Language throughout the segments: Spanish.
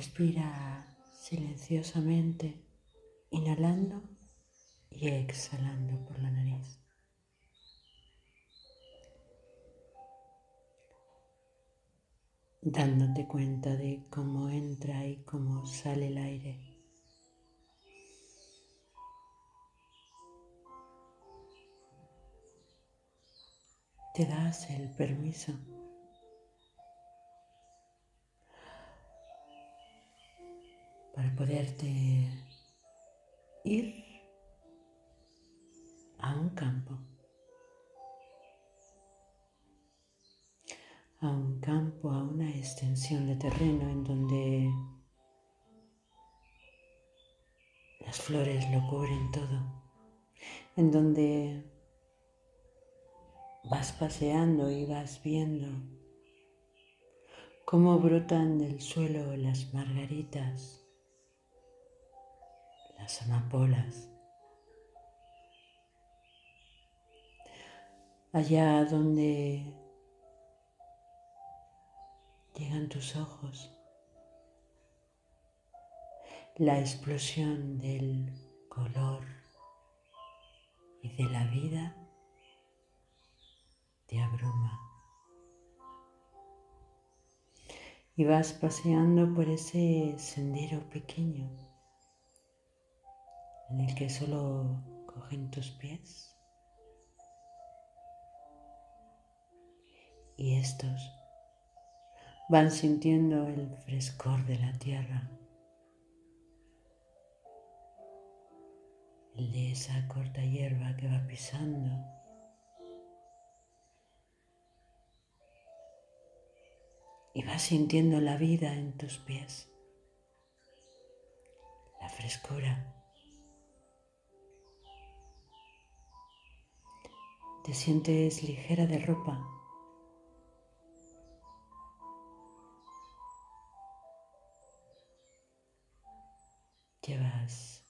Respira silenciosamente, inhalando y exhalando por la nariz. Dándote cuenta de cómo entra y cómo sale el aire. Te das el permiso para poderte ir a un campo, a un campo, a una extensión de terreno en donde las flores lo cubren todo, en donde vas paseando y vas viendo cómo brotan del suelo las margaritas las amapolas. Allá donde llegan tus ojos, la explosión del color y de la vida te abruma. Y vas paseando por ese sendero pequeño en el que solo cogen tus pies y estos van sintiendo el frescor de la tierra, el de esa corta hierba que va pisando. Y vas sintiendo la vida en tus pies, la frescura. Te sientes ligera de ropa. Llevas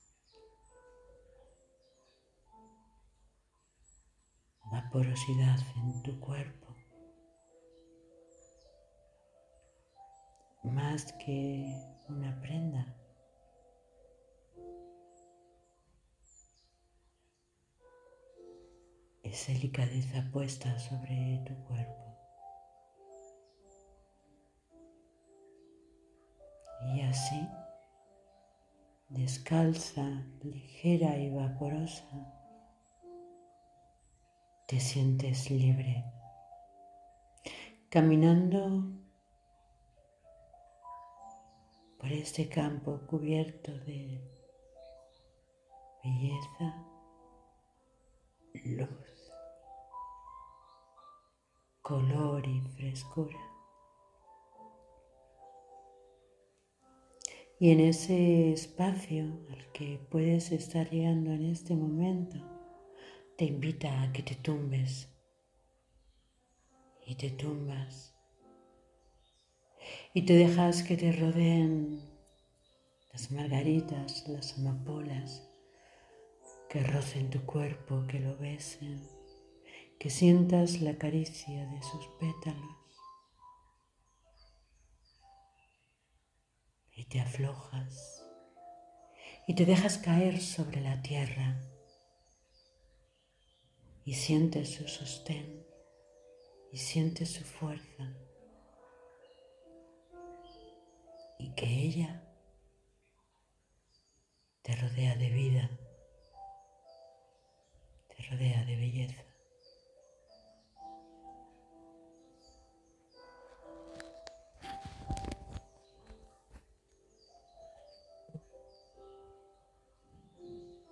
vaporosidad en tu cuerpo. Más que una prenda. Esa delicadeza puesta sobre tu cuerpo. Y así, descalza, ligera y vaporosa, te sientes libre, caminando por este campo cubierto de belleza, color y frescura. Y en ese espacio al que puedes estar llegando en este momento, te invita a que te tumbes. Y te tumbas. Y te dejas que te rodeen las margaritas, las amapolas, que rocen tu cuerpo, que lo besen que sientas la caricia de sus pétalos y te aflojas y te dejas caer sobre la tierra y sientes su sostén y sientes su fuerza y que ella te rodea de vida, te rodea de belleza.